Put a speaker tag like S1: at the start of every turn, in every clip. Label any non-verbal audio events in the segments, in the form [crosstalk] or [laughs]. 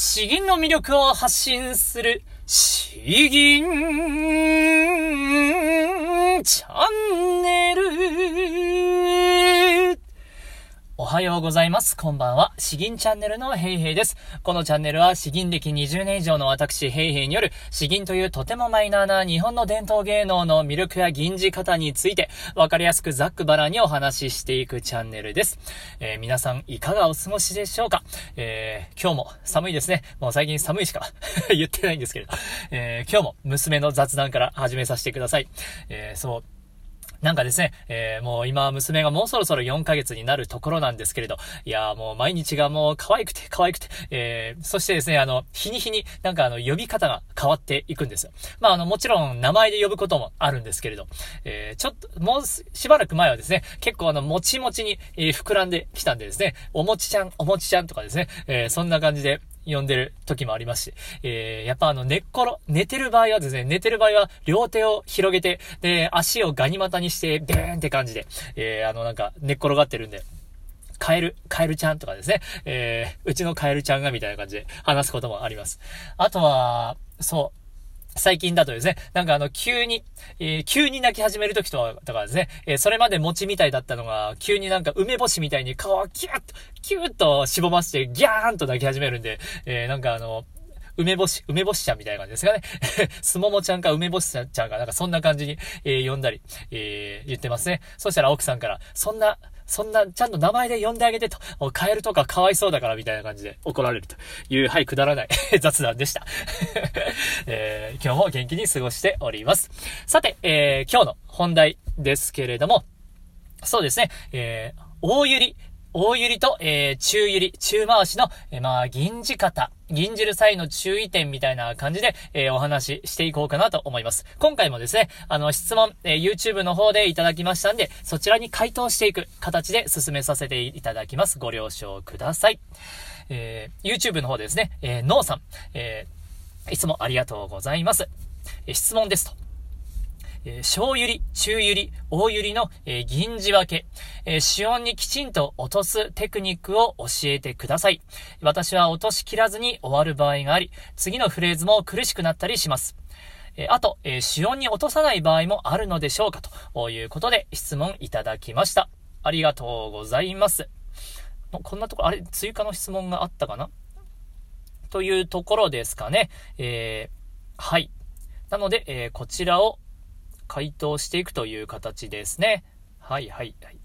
S1: 詩吟の魅力を発信する、詩吟チャンネル。おはようございます。こんばんは。詩吟チャンネルのヘイヘイです。このチャンネルは詩吟歴20年以上の私ヘイヘイによる詩吟というとてもマイナーな日本の伝統芸能の魅力や吟じ方についてわかりやすくざっくばらにお話ししていくチャンネルです。えー、皆さんいかがお過ごしでしょうか？えー、今日も寒いですね。もう最近寒いしか [laughs] 言ってないんですけれど。えー、今日も娘の雑談から始めさせてください。えそう。なんかですね、えー、もう今娘がもうそろそろ4ヶ月になるところなんですけれど、いやもう毎日がもう可愛くて可愛くて、えー、そしてですね、あの、日に日になんかあの、呼び方が変わっていくんですよ。まああの、もちろん名前で呼ぶこともあるんですけれど、えー、ちょっと、もうしばらく前はですね、結構あの、もちもちに、え、膨らんできたんでですね、おもちちゃん、おもちちゃんとかですね、え、そんな感じで、呼んでる時もありますし、えー、やっぱあの、寝っ転、寝てる場合はですね、寝てる場合は両手を広げて、で、足をガニ股にして、ビーンって感じで、えー、あの、なんか、寝っ転がってるんで、カエル、カエルちゃんとかですね、えー、うちのカエルちゃんがみたいな感じで話すこともあります。あとは、そう、最近だとですね、なんかあの、急に、えー、急に泣き始める時とか、とかですね、えー、それまで餅みたいだったのが、急になんか梅干しみたいに顔をキュッと、キュッと絞まして、ギャーンと泣き始めるんで、えー、なんかあの、梅干し、梅干しちゃんみたいな感じですかね。[laughs] すももちゃんか梅干しちゃんか、なんかそんな感じに、えー、呼んだり、えー、言ってますね。そしたら奥さんから、そんな、そんな、ちゃんと名前で呼んであげてと、カエルとかかわいそうだからみたいな感じで怒られるという、はい、くだらない [laughs] 雑談でした。[laughs] えー、今日も元気に過ごしております。さて、えー、今日の本題ですけれども、そうですね、えー、大ゆり、大ゆりと、えー、中ゆり、中回しの、えー、まあ、銀字方、銀じる際の注意点みたいな感じで、えー、お話ししていこうかなと思います。今回もですね、あの、質問、えー、YouTube の方でいただきましたんで、そちらに回答していく形で進めさせていただきます。ご了承ください。えー、YouTube の方でですね、えー、ノーさん、えー、いつもありがとうございます。え、質問ですと。え、小ゆり、中ゆり、大ゆりの、え、銀字分け、え、主音にきちんと落とすテクニックを教えてください。私は落としきらずに終わる場合があり、次のフレーズも苦しくなったりします。えあと、え主音に落とさない場合もあるのでしょうかということで質問いただきました。ありがとうございます。こんなところ、あれ、追加の質問があったかな？というところですかね。えー、はい。なので、えー、こちらを回答していくという形ですね。はいはいはい。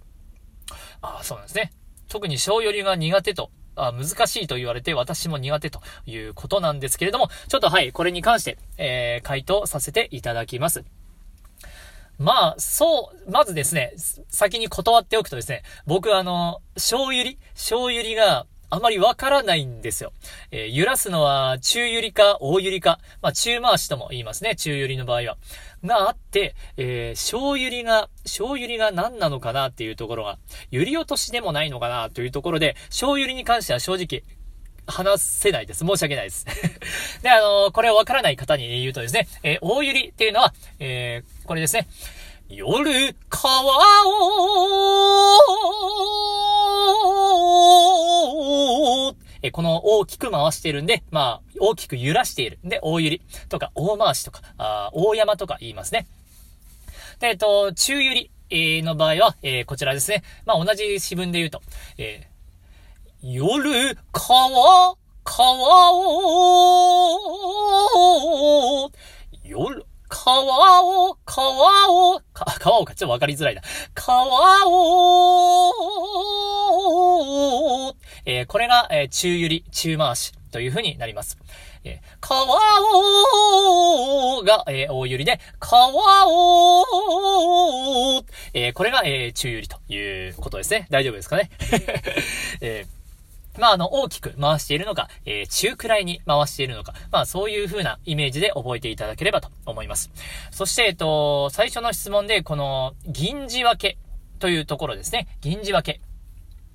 S1: ああ、そうなんですね。特に小寄りが苦手と、あ難しいと言われて私も苦手ということなんですけれども、ちょっとはい、これに関して、えー、回答させていただきます。まあ、そう、まずですね、先に断っておくとですね、僕あの、小ゆり小ゆりがあまりわからないんですよ。えー、揺らすのは中ゆりか大ゆりか、まあ中回しとも言いますね、中ゆりの場合は。があって、えー、小ゆりが、小ゆりが何なのかなっていうところが、ゆり落としでもないのかなというところで、小ゆりに関しては正直、話せないです。申し訳ないです。[laughs] で、あのー、これをわからない方に言うとですね、えー、大ゆりっていうのは、えー、これですね。夜、川を、えこの大きく回してるんで、まあ、大きく揺らしている。で、大揺りとか、大回しとか、あ大山とか言いますね。で、えっと、中揺り、え、の場合は、えー、こちらですね。まあ、同じ詩文で言うと、えー、夜、川、川を、夜、川を、川を、か、川をか、ちょっとわかりづらいな。川を、えー、これが、えー、中ゆり、中回しという風になります。えー、川をが、えー、大ゆりで、川を、えー、これが、えー、中ゆりということですね。大丈夫ですかね？[laughs] えーまあ、あの、大きく回しているのか、えー、中くらいに回しているのか、まあ、そういう風なイメージで覚えていただければと思います。そして、えっと、最初の質問で、この、銀字分けというところですね。銀字分け。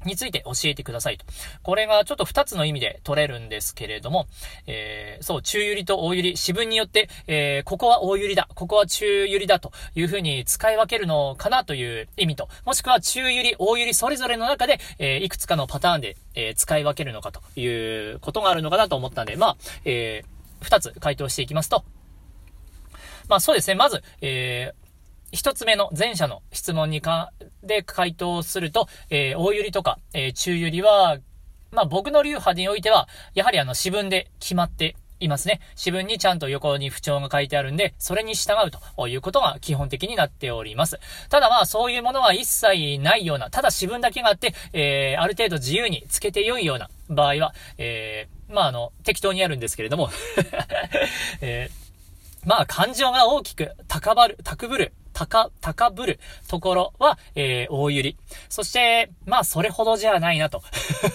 S1: について教えてくださいと。これがちょっと二つの意味で取れるんですけれども、えー、そう、中ゆりと大ゆり、四分によって、えー、ここは大ゆりだ、ここは中ゆりだというふうに使い分けるのかなという意味と、もしくは中ゆり、大ゆりそれぞれの中で、えー、いくつかのパターンで、え、使い分けるのかということがあるのかなと思ったんで、まあ、えー、つ回答していきますと、まあそうですね、まず、えー、一つ目の前者の質問にか、で回答すると、えー、大ゆりとか、えー、中ゆりは、まあ僕の流派においては、やはりあの、私文で決まっていますね。私文にちゃんと横に不調が書いてあるんで、それに従うということが基本的になっております。ただまあそういうものは一切ないような、ただ私文だけがあって、えー、ある程度自由につけて良いような場合は、えー、まああの、適当にやるんですけれども [laughs] えー、まあ感情が大きく高ばる、高ぶる、高、高ぶるところは、えー、大ゆり。そして、まあ、それほどじゃないなと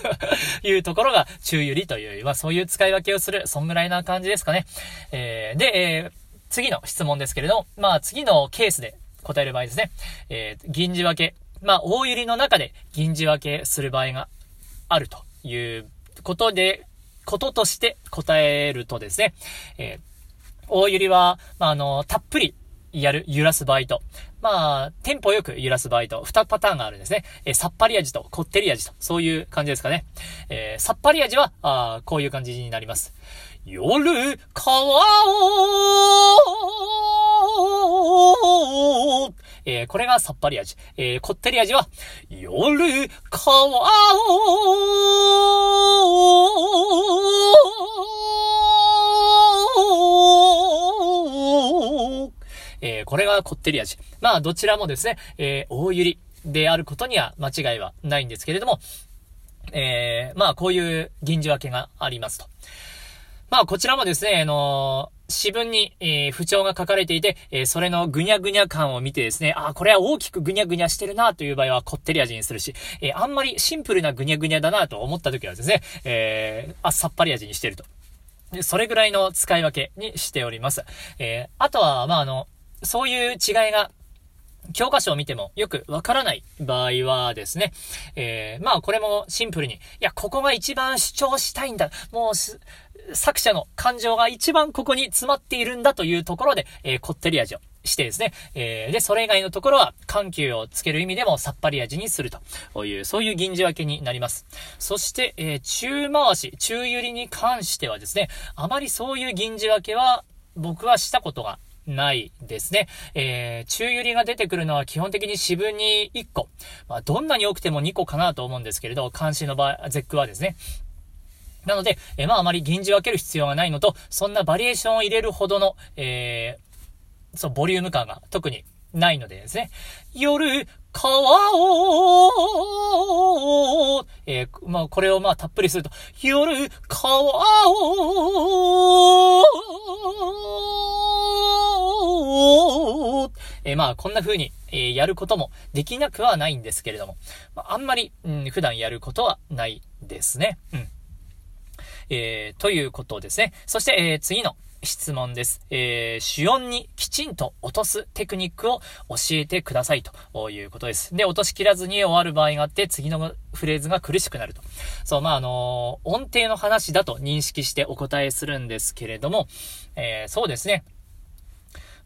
S1: [laughs] いうところが中ゆりという、まあ、そういう使い分けをする、そんぐらいな感じですかね。えー、で、えー、次の質問ですけれど、まあ、次のケースで答える場合ですね。えー、銀字分け。まあ、大ゆりの中で銀字分けする場合があるということで、こととして答えるとですね、えー、大ゆりは、まあ、あの、たっぷりやる、揺らす場合と、まあ、テンポよく揺らす場合と、二パターンがあるんですね。えー、さっぱり味と、こってり味と、そういう感じですかね。えー、さっぱり味は、あこういう感じになります。夜、川を、えー、これがさっぱり味。えー、こってり味は、夜、川を、これがこってり味。まあ、どちらもですね、えー、大ゆりであることには間違いはないんですけれども、えー、まあ、こういう銀字分けがありますと。まあ、こちらもですね、あの詩文に、えー、不調が書かれていて、えー、それのぐにゃぐにゃ感を見てですね、あ、これは大きくぐにゃぐにゃしてるなという場合はこってり味にするし、えー、あんまりシンプルなぐにゃぐにゃだなと思った時はですね、えあっさっぱり味にしてると。それぐらいの使い分けにしております。えあとは、まあ、あの、そういう違いが教科書を見てもよくわからない場合はですね、えー、まあこれもシンプルに、いや、ここが一番主張したいんだ。もう、作者の感情が一番ここに詰まっているんだというところで、えー、こってり味をしてですね、えー、で、それ以外のところは緩急をつける意味でもさっぱり味にするという、そういう銀字分けになります。そして、えー、中回し、中ゆりに関してはですね、あまりそういう銀字分けは僕はしたことがないですね。えー、中ゆりが出てくるのは基本的に四分に1個。まあ、どんなに多くても2個かなと思うんですけれど、監視の場合、絶句はですね。なので、えー、まああまり銀字分ける必要がないのと、そんなバリエーションを入れるほどの、えー、そう、ボリューム感が特にないのでですね。夜、川を、えー、まあ、これをまあ、たっぷりすると、夜、川を、えー、まあ、こんな風に、えー、やることもできなくはないんですけれども、まあ、あんまり、うん、普段やることはないですね。うん。えー、ということですね。そして、えー、次の質問です。えー、主音にきちんと落とすテクニックを教えてくださいということです。で、落としきらずに終わる場合があって、次のフレーズが苦しくなると。そう、まあ、あのー、音程の話だと認識してお答えするんですけれども、えー、そうですね。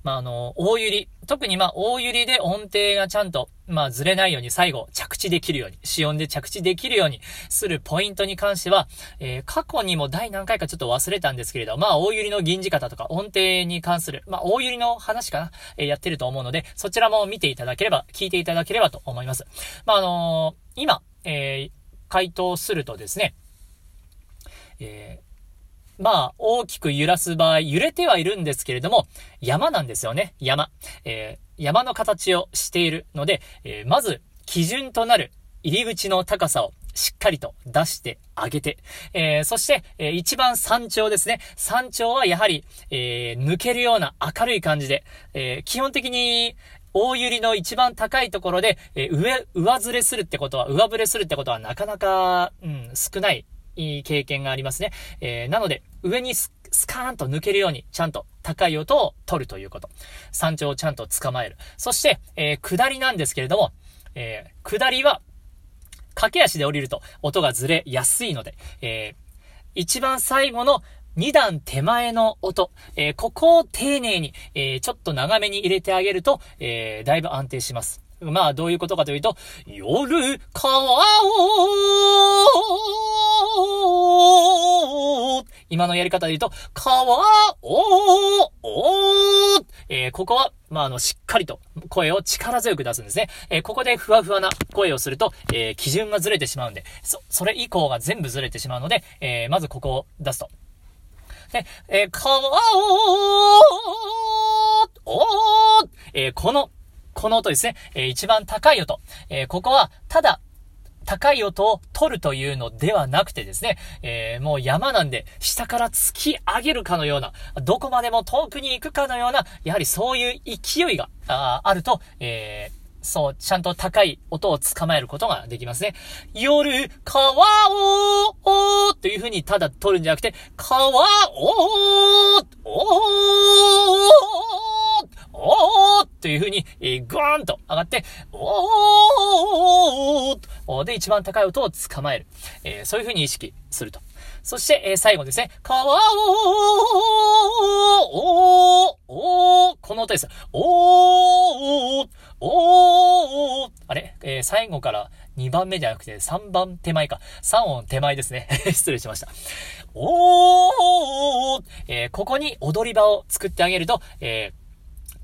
S1: まあ、あの、大揺り。特にまあ、大揺りで音程がちゃんと、まあ、ずれないように最後、着地できるように、死音で着地できるようにするポイントに関しては、えー、過去にも第何回かちょっと忘れたんですけれど、まあ、大揺りの銀字方とか音程に関する、まあ、大揺りの話かな、えー、やってると思うので、そちらも見ていただければ、聞いていただければと思います。まあ、あのー、今、えー、回答するとですね、えー、まあ、大きく揺らす場合、揺れてはいるんですけれども、山なんですよね。山。えー、山の形をしているので、えー、まず、基準となる入り口の高さをしっかりと出してあげて、えー、そして、えー、一番山頂ですね。山頂はやはり、えー、抜けるような明るい感じで、え基本的に、大揺りの一番高いところで、え上、上ずれするってことは、上振れするってことはなかなか、うん、少ないいい経験がありますね。えー、なので、上にスカーンと抜けるように、ちゃんと高い音を取るということ。山頂をちゃんと捕まえる。そして、えー、下りなんですけれども、えー、下りは、駆け足で降りると音がずれやすいので、えー、一番最後の2段手前の音、えー、ここを丁寧に、えー、ちょっと長めに入れてあげると、えー、だいぶ安定します。まあ、どういうことかというと、夜、川を、今のやり方で言うと、川を、えー、ここは、まあ、あの、しっかりと声を力強く出すんですね。えー、ここでふわふわな声をすると、えー、基準がずれてしまうんで、そ、それ以降が全部ずれてしまうので、えー、まずここを出すと。で、え、川を、お、え、この、この音ですね、えー、一番高い音。えー、ここは、ただ、高い音を取るというのではなくてですね、えー、もう山なんで下から突き上げるかのような、どこまでも遠くに行くかのような、やはりそういう勢いがああると、えー、そう、ちゃんと高い音を捕まえることができますね。夜、川を、おという風にただ取るんじゃなくて、川を、おおーという風に、えー、ぐーんと上がって、おーで、一番高い音を捕まえる。えー、そういう風に意識すると。そして、えー、最後ですね。川を、おー、おー、この音です。おー、おー、あれ？えー、最後から2番目じゃなくて3番手前か。3音手前ですね。[laughs] 失礼しました。おー、えー、ここに踊り場を作ってあげると、えー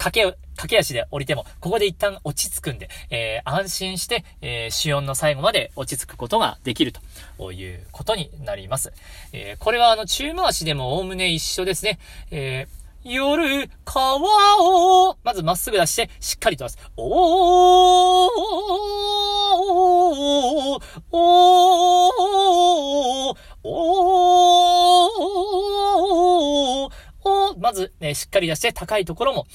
S1: 駆け、駆け足で降りても、ここで一旦落ち着くんで、えー、安心して、えー、主音の最後まで落ち着くことができるということになります。えー、これはあの、中回しでも概ね一緒ですね。えー、夜、川を、まずまっすぐ出して、しっかりと出す。おー、おー、おー、おー、を、まず、ね、しっかり出して、高いところも、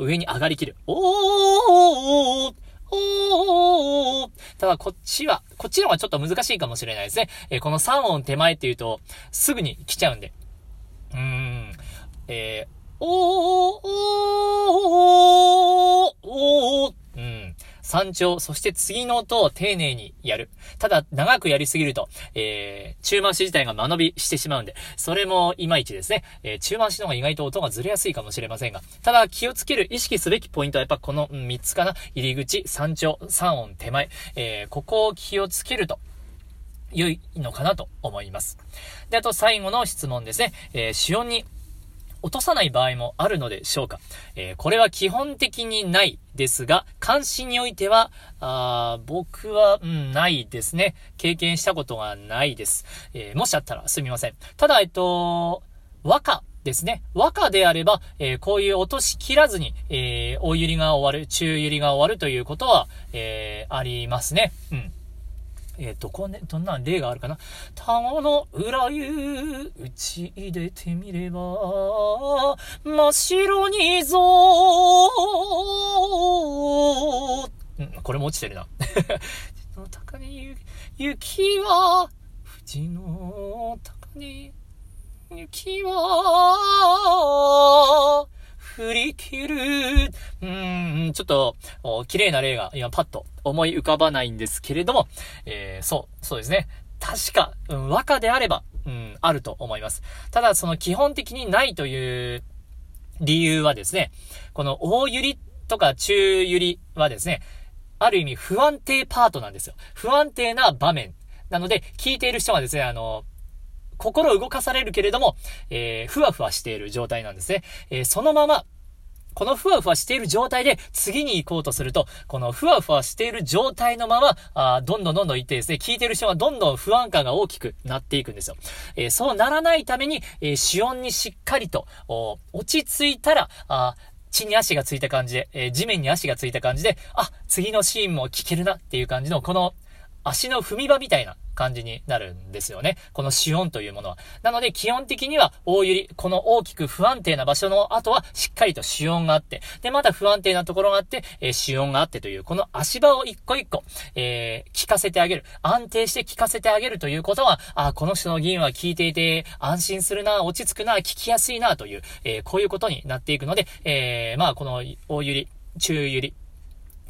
S1: 上に上がりきる。おーおーただ、こっちは、こっちの方がちょっと難しいかもしれないですね。えー、この3音手前っていうと、すぐに来ちゃうんで。うーん。えー、おー、おー、おー、うん。山頂、そして次の音を丁寧にやる。ただ、長くやりすぎると、えー、中回し自体が間延びしてしまうんで、それもいまいちですね。えー、中回しの方が意外と音がずれやすいかもしれませんが、ただ気をつける、意識すべきポイントはやっぱこの、3つかな。入り口、山頂、3音手前、えー、ここを気をつけると、良いのかなと思います。で、あと最後の質問ですね。えー、主音に落とさない場合もあるのでしょうか。えー、これは基本的にないですが、関心においては、あ僕は、うん、ないですね。経験したことがないです。えー、もしあったらすみません。ただ、えっと、和歌ですね。和歌であれば、えー、こういう落とし切らずに、え、大揺りが終わる、中揺りが終わるということは、え、ありますね。うん。えー、どこね、どんな例があるかな？田子の裏湯、打ち入れてみれば、真っ白にぞうん、これも落ちてるな。の高に雪は、富士の高に雪は、振り切る。うん、ちょっと、綺麗な例が今パッと思い浮かばないんですけれども、えー、そう、そうですね。確か、うん、和歌であれば、うん、あると思います。ただ、その基本的にないという理由はですね、この大揺りとか中揺りはですね、ある意味不安定パートなんですよ。不安定な場面。なので、聞いている人はですね、あの、心動かされるけれども、えー、ふわふわしている状態なんですね。えー、そのまま、このふわふわしている状態で次に行こうとすると、このふわふわしている状態のまま、あどんどんどんどん行ってですね、聞いてる人はどんどん不安感が大きくなっていくんですよ。えー、そうならないために、えー、主音にしっかりと、落ち着いたら、あ地に足がついた感じで、えー、地面に足がついた感じで、あ、次のシーンも聞けるなっていう感じの、この足の踏み場みたいな感じになるんですよね。この死音というものは。なので、基本的には大揺り、この大きく不安定な場所の後は、しっかりと死音があって、で、また不安定なところがあって、えー、死音があってという、この足場を一個一個、えー、聞かせてあげる。安定して聞かせてあげるということは、あ、この人の議員は聞いていて、安心するな、落ち着くな、聞きやすいな、という、えー、こういうことになっていくので、えー、まあ、この大揺り、中揺り、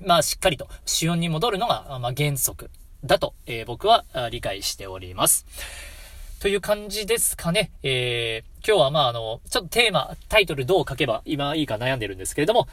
S1: まあ、しっかりと、死音に戻るのが、まあ、原則だと、えー、僕は理解しております。という感じですかね。えー、今日はまああの、ちょっとテーマ、タイトルどう書けば今いいか悩んでるんですけれども、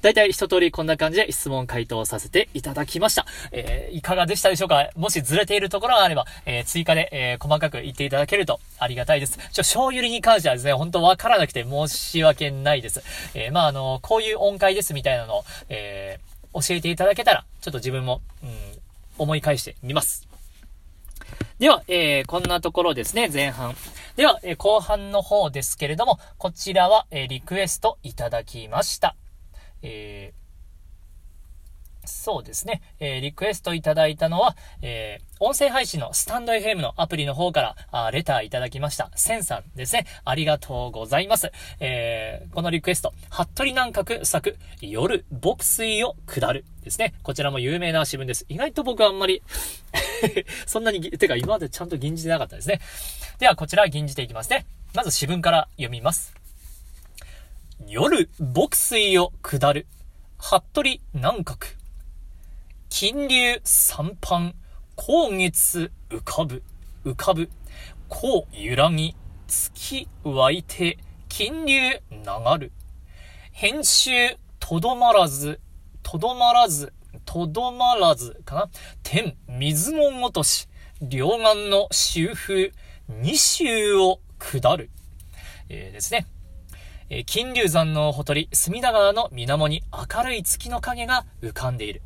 S1: だいたい一通りこんな感じで質問回答させていただきました。えー、いかがでしたでしょうか？もしずれているところがあれば、えー、追加で、え、細かく言っていただけるとありがたいです。ちょ、醤油に関してはですね、本当わからなくて申し訳ないです。え、まああの、こういう音階ですみたいなのを、え、教えていただけたら、ちょっと自分も、うん、思い返してみます。では、えー、こんなところですね、前半。では、えー、後半の方ですけれども、こちらは、えー、リクエストいただきました。えーそうですね。えー、リクエストいただいたのは、えー、音声配信のスタンド FM のアプリの方から、あレターいただきました。センさんですね。ありがとうございます。えー、このリクエスト、服部南閣作、夜、牧水を下るですね。こちらも有名な詩文です。意外と僕はあんまり [laughs] そんなに、てか今までちゃんと吟じてなかったですね。では、こちら吟じていきますね。まず詩文から読みます。夜、牧水を下る、服部南閣。金流三般、光月浮かぶ、浮かぶ、こう揺らぎ、月湧いて、金流流る。編集、とどまらず、とどまらず、とどまらず、かな天、水のごとし、両岸の周風、二周を下る。えー、ですね。え、金龍山のほとり、隅田川の水面に明るい月の影が浮かんでいる。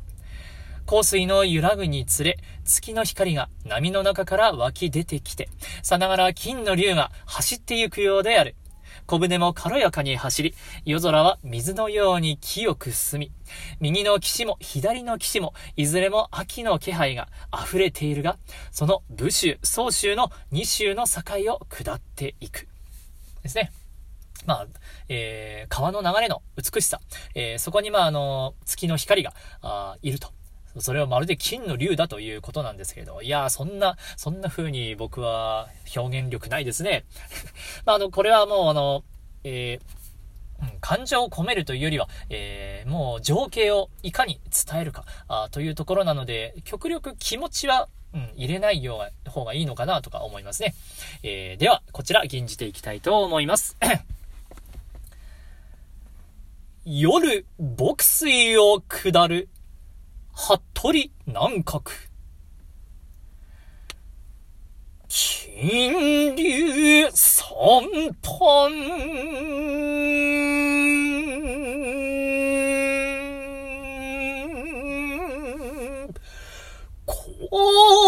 S1: 香水の揺らぐにつれ、月の光が波の中から湧き出てきて、さながら金の竜が走ってゆくようである。小舟も軽やかに走り、夜空は水のように清く澄み、右の岸も左の岸も、いずれも秋の気配が溢れているが、その武州、総州の二州の境を下っていく。ですね。まあ、えー、川の流れの美しさ、えー、そこにまあ、あの、月の光が、あいると。それはまるで金の竜だということなんですけれど、いやそんな、そんな風に僕は表現力ないですね。[laughs] まあ、あの、これはもうあの、えー、感情を込めるというよりは、えー、もう情景をいかに伝えるかあというところなので、極力気持ちは、うん、入れないよう方がいいのかなとか思いますね。えー、では、こちら、吟じていきたいと思います。[coughs] 夜、牧水を下る服部南閣。金流三般。今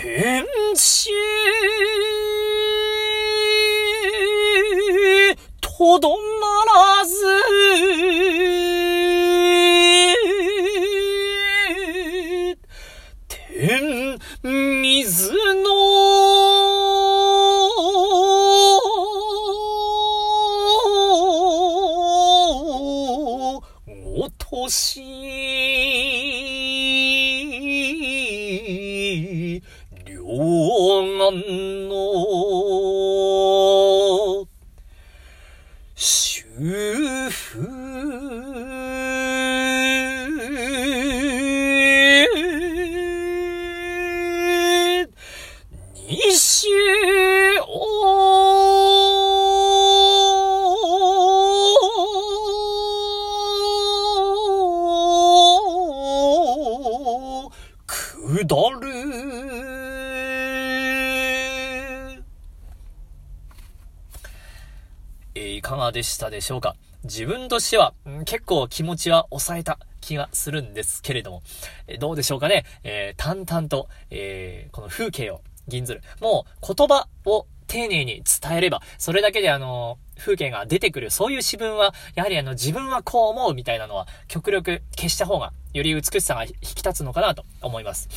S1: 変身とどまらず、でしたでしょうか？自分としては、ん、結構気持ちは抑えた気がするんですけれども、え、どうでしょうかね、えー、淡々と、えこの風景を銀ずる。もう言葉を丁寧に伝えれば、それだけであの、風景が出てくる、そういう詩文は、やはりあの、自分はこう思うみたいなのは、極力消した方が、より美しさが引き立つのかなと思います。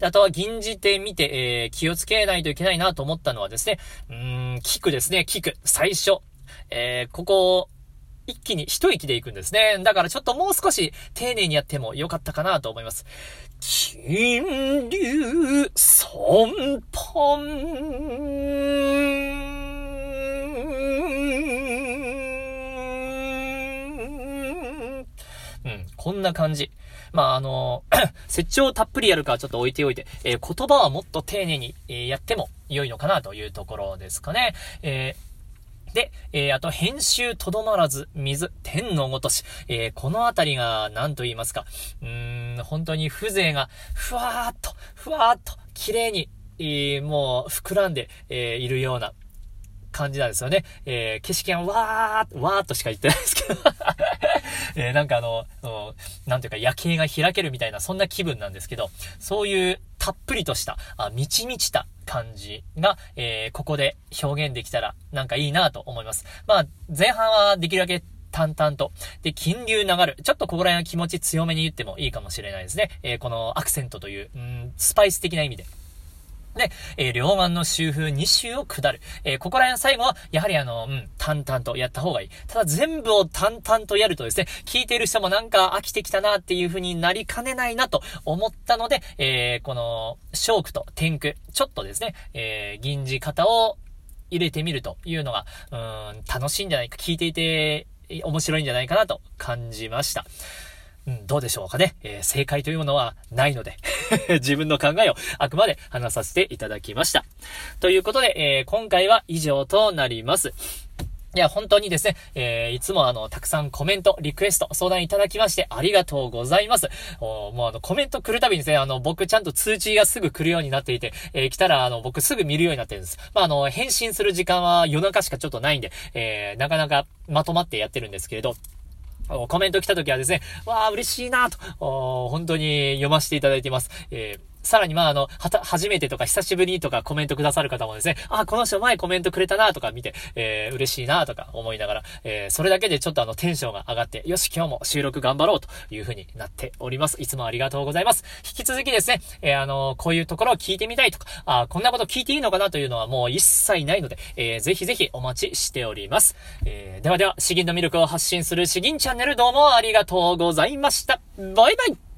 S1: であとは、吟じてみて、えー、気をつけないといけないなと思ったのはですね、うーん、聞くですね、聞く。最初。えー、ここ、一気に一息で行くんですね。だからちょっともう少し丁寧にやってもよかったかなと思います。金龍損本。うん、こんな感じ。まあ、あの、[coughs] 説長たっぷりやるかちょっと置いておいて、えー、言葉はもっと丁寧に、えー、やっても良いのかなというところですかね。えーで、えー、あと、編集とどまらず、水、天のごとし。えー、このあたりが、何と言いますか。うん、本当に風情が、ふわーっと、ふわーっと、綺麗に、えー、もう、膨らんで、え、いるような、感じなんですよね。えー、景色がわー、わーっとしか言ってないですけど [laughs] えー、なんかあの、なんていうか夜景が開けるみたいな、そんな気分なんですけど、そういうたっぷりとした、あ満ち満ちた感じが、えー、ここで表現できたら、なんかいいなと思います。まあ、前半はできるだけ淡々と。で、金流流る。ちょっとここら辺は気持ち強めに言ってもいいかもしれないですね。えー、このアクセントという、うん、スパイス的な意味で。で、えー、両岸の周風2周を下る。えー、ここら辺最後は、やはりあの、うん、淡々とやった方がいい。ただ全部を淡々とやるとですね、聞いている人もなんか飽きてきたなっていう風になりかねないなと思ったので、えー、この、ショークと天空、ちょっとですね、えー、銀字型を入れてみるというのが、うん、楽しいんじゃないか、聞いていて面白いんじゃないかなと感じました。うん、どうでしょうかね。えー、正解というものはないので [laughs] 自分の考えをあくまで話させていただきました。ということで、えー、今回は以上となります。いや、本当にですね、えー、いつもあの、たくさんコメント、リクエスト、相談いただきましてありがとうございます。おもうあの、コメント来るたびにですね、あの、僕ちゃんと通知がすぐ来るようになっていて、えー、来たらあの、僕すぐ見るようになってるんです。まあ、あの、返信する時間は夜中しかちょっとないんで、えー、なかなかまとまってやってるんですけれど、コメント来た時はですね、わあ、嬉しいなと、本当に読ませていただいています。えーさらにまああの、はた、初めてとか久しぶりとかコメントくださる方もですね、あ、この人前コメントくれたなとか見て、えー、嬉しいなとか思いながら、えー、それだけでちょっとあのテンションが上がって、よし、今日も収録頑張ろうという風になっております。いつもありがとうございます。引き続きですね、えー、あの、こういうところを聞いてみたいとか、あ、こんなこと聞いていいのかなというのはもう一切ないので、えー、ぜひぜひお待ちしております。えー、ではでは、詩吟の魅力を発信する詩吟チャンネルどうもありがとうございました。バイバイ